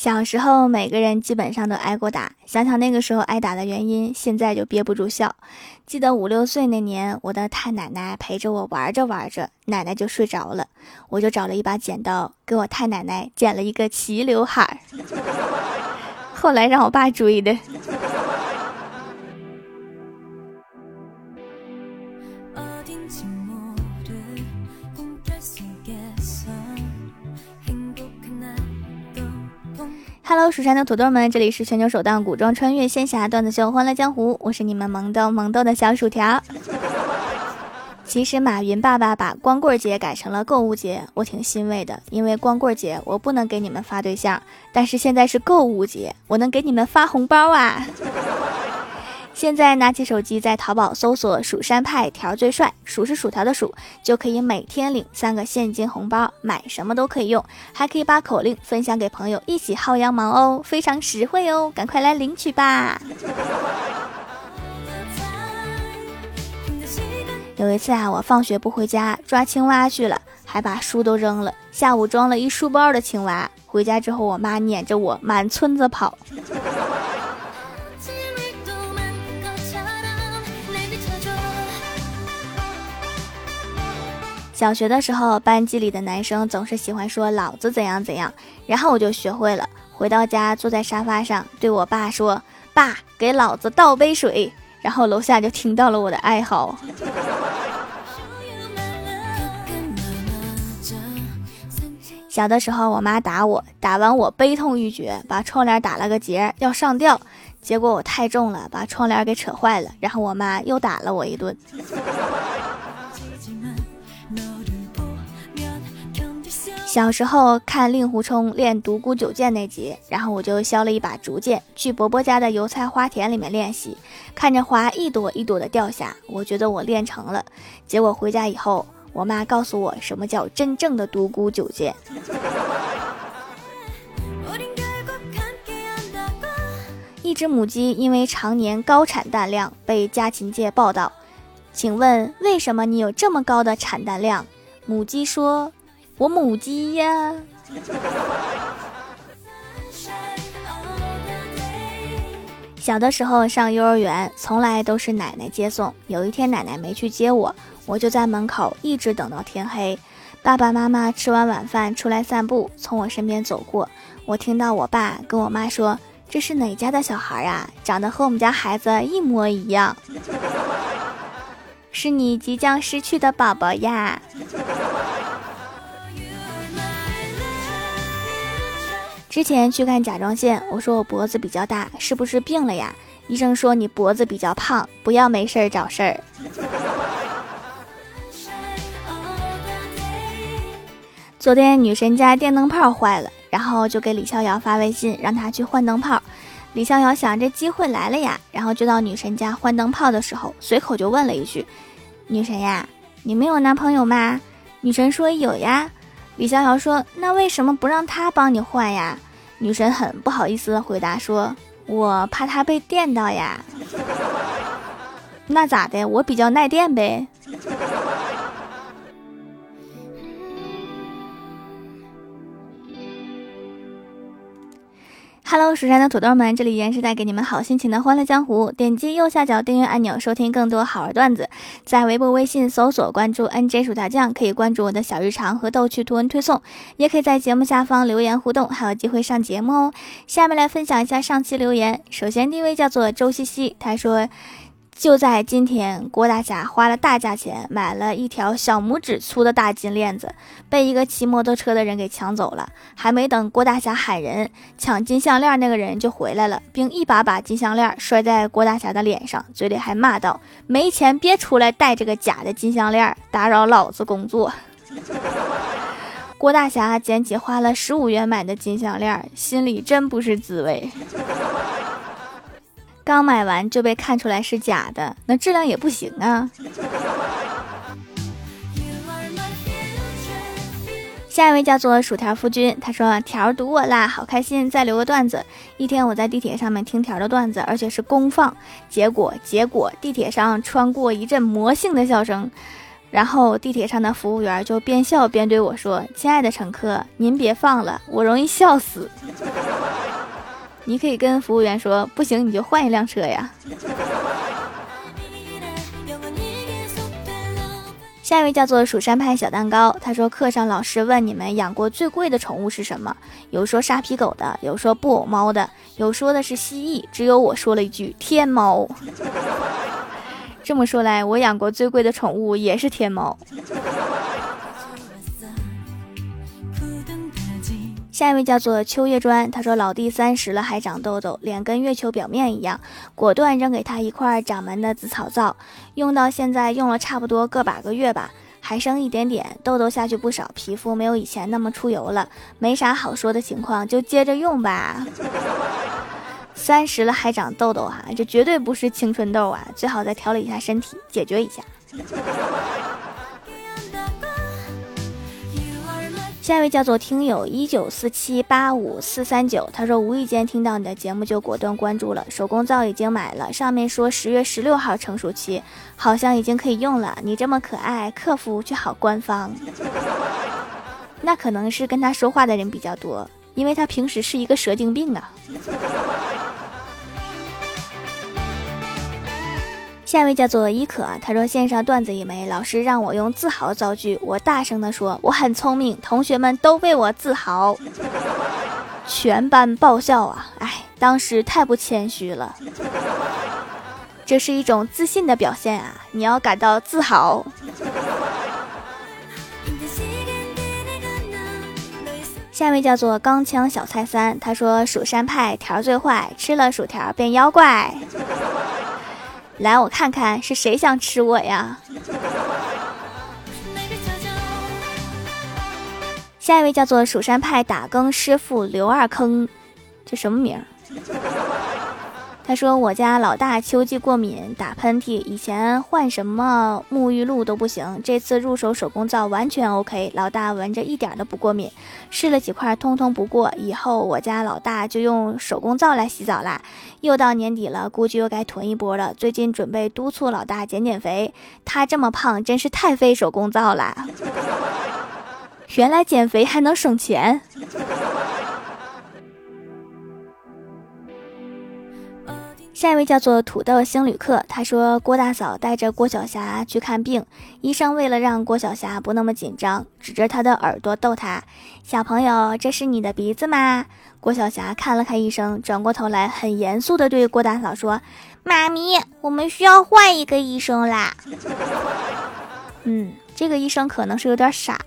小时候，每个人基本上都挨过打。想想那个时候挨打的原因，现在就憋不住笑。记得五六岁那年，我的太奶奶陪着我玩着玩着，奶奶就睡着了，我就找了一把剪刀，给我太奶奶剪了一个齐刘海儿。后来让我爸追的。蜀山的土豆们，这里是全球首档古装穿越仙侠段子秀《欢乐江湖》，我是你们萌豆萌豆的小薯条。其实马云爸爸把光棍节改成了购物节，我挺欣慰的，因为光棍节我不能给你们发对象，但是现在是购物节，我能给你们发红包啊。现在拿起手机，在淘宝搜索“蜀山派条最帅”，数是薯条的数，就可以每天领三个现金红包，买什么都可以用，还可以把口令分享给朋友，一起薅羊毛哦，非常实惠哦，赶快来领取吧！有一次啊，我放学不回家，抓青蛙去了，还把书都扔了，下午装了一书包的青蛙，回家之后，我妈撵着我满村子跑。小学的时候，班级里的男生总是喜欢说“老子怎样怎样”，然后我就学会了。回到家，坐在沙发上，对我爸说：“爸，给老子倒杯水。”然后楼下就听到了我的哀嚎。小的时候，我妈打我，打完我悲痛欲绝，把窗帘打了个结，要上吊。结果我太重了，把窗帘给扯坏了。然后我妈又打了我一顿。小时候看令狐冲练独孤九剑那集，然后我就削了一把竹剑，去伯伯家的油菜花田里面练习，看着花一朵一朵的掉下，我觉得我练成了。结果回家以后，我妈告诉我什么叫真正的独孤九剑。一只母鸡因为常年高产蛋量被家禽界报道，请问为什么你有这么高的产蛋量？母鸡说。我母鸡呀！小的时候上幼儿园，从来都是奶奶接送。有一天奶奶没去接我，我就在门口一直等到天黑。爸爸妈妈吃完晚饭出来散步，从我身边走过，我听到我爸跟我妈说：“这是哪家的小孩啊？长得和我们家孩子一模一样。”是你即将失去的宝宝呀！之前去看甲状腺，我说我脖子比较大，是不是病了呀？医生说你脖子比较胖，不要没事儿找事儿。昨天女神家电灯泡坏了，然后就给李逍遥发微信让他去换灯泡。李逍遥想这机会来了呀，然后就到女神家换灯泡的时候，随口就问了一句：“女神呀，你没有男朋友吗？”女神说有呀。李逍遥说：“那为什么不让他帮你换呀？”女神很不好意思的回答说：“我怕他被电到呀。”那咋的？我比较耐电呗。Hello，蜀山的土豆们，这里依然是带给你们好心情的欢乐江湖。点击右下角订阅按钮，收听更多好玩段子。在微博、微信搜索关注 NJ 薯条酱，可以关注我的小日常和逗趣图文推送，也可以在节目下方留言互动，还有机会上节目哦。下面来分享一下上期留言。首先第一位叫做周西西，他说。就在今天，郭大侠花了大价钱买了一条小拇指粗的大金链子，被一个骑摩托车的人给抢走了。还没等郭大侠喊人抢金项链，那个人就回来了，并一把把金项链摔在郭大侠的脸上，嘴里还骂道：“没钱别出来戴这个假的金项链，打扰老子工作。”郭大侠捡起花了十五元买的金项链，心里真不是滋味。刚买完就被看出来是假的，那质量也不行啊。下一位叫做薯条夫君，他说：“条儿堵我啦，好开心！再留个段子。一天我在地铁上面听条儿的段子，而且是公放，结果结果地铁上穿过一阵魔性的笑声，然后地铁上的服务员就边笑边对我说：‘亲爱的乘客，您别放了，我容易笑死。’”你可以跟服务员说，不行你就换一辆车呀。下一位叫做蜀山派小蛋糕，他说课上老师问你们养过最贵的宠物是什么？有说沙皮狗的，有说布偶猫的，有说的是蜥蜴，只有我说了一句天猫。这么说来，我养过最贵的宠物也是天猫。下一位叫做秋叶砖，他说老弟三十了还长痘痘，脸跟月球表面一样，果断扔给他一块掌门的紫草皂，用到现在用了差不多个把个月吧，还剩一点点，痘痘下去不少，皮肤没有以前那么出油了，没啥好说的情况，就接着用吧。三十了还长痘痘哈，这绝对不是青春痘啊，最好再调理一下身体，解决一下。下一位叫做听友一九四七八五四三九，他说无意间听到你的节目就果断关注了。手工皂已经买了，上面说十月十六号成熟期，好像已经可以用了。你这么可爱，客服却好官方。那可能是跟他说话的人比较多，因为他平时是一个蛇精病啊。下一位叫做伊可，他说线上段子一枚，老师让我用自豪造句，我大声的说我很聪明，同学们都为我自豪，全班爆笑啊！哎，当时太不谦虚了，这是一种自信的表现啊，你要感到自豪。下一位叫做钢枪小菜三，他说蜀山派条最坏，吃了薯条变妖怪。来，我看看是谁想吃我呀？下一位叫做蜀山派打更师傅刘二坑，这什么名？他说：“我家老大秋季过敏，打喷嚏，以前换什么沐浴露都不行，这次入手手工皂完全 OK，老大闻着一点都不过敏。试了几块，通通不过。以后我家老大就用手工皂来洗澡啦。又到年底了，估计又该囤一波了。最近准备督促老大减减肥，他这么胖，真是太费手工皂了。原来减肥还能省钱。”下一位叫做土豆星旅客，他说郭大嫂带着郭晓霞去看病，医生为了让郭晓霞不那么紧张，指着她的耳朵逗她：“小朋友，这是你的鼻子吗？”郭晓霞看了看医生，转过头来很严肃地对郭大嫂说：“妈咪，我们需要换一个医生啦。”嗯，这个医生可能是有点傻。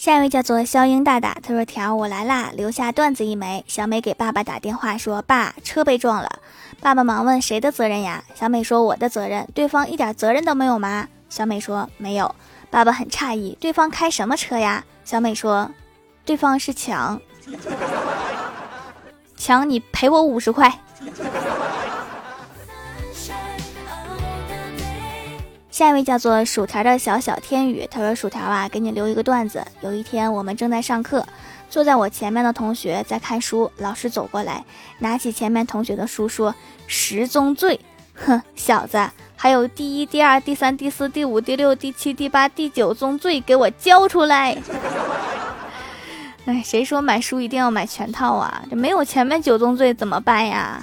下一位叫做肖英大大，他说：“条我来啦，留下段子一枚。”小美给爸爸打电话说：“爸，车被撞了。”爸爸忙问：“谁的责任呀？”小美说：“我的责任。”对方一点责任都没有吗？小美说：“没有。”爸爸很诧异：“对方开什么车呀？”小美说：“对方是强，强，你赔我五十块。”下一位叫做薯条的小小天宇，他说：“薯条啊，给你留一个段子。有一天我们正在上课，坐在我前面的同学在看书，老师走过来，拿起前面同学的书说：‘十宗罪，哼，小子，还有第一、第二、第三、第四、第五、第六、第七、第八、第九宗罪，给我交出来！’ 哎，谁说买书一定要买全套啊？这没有前面九宗罪怎么办呀？”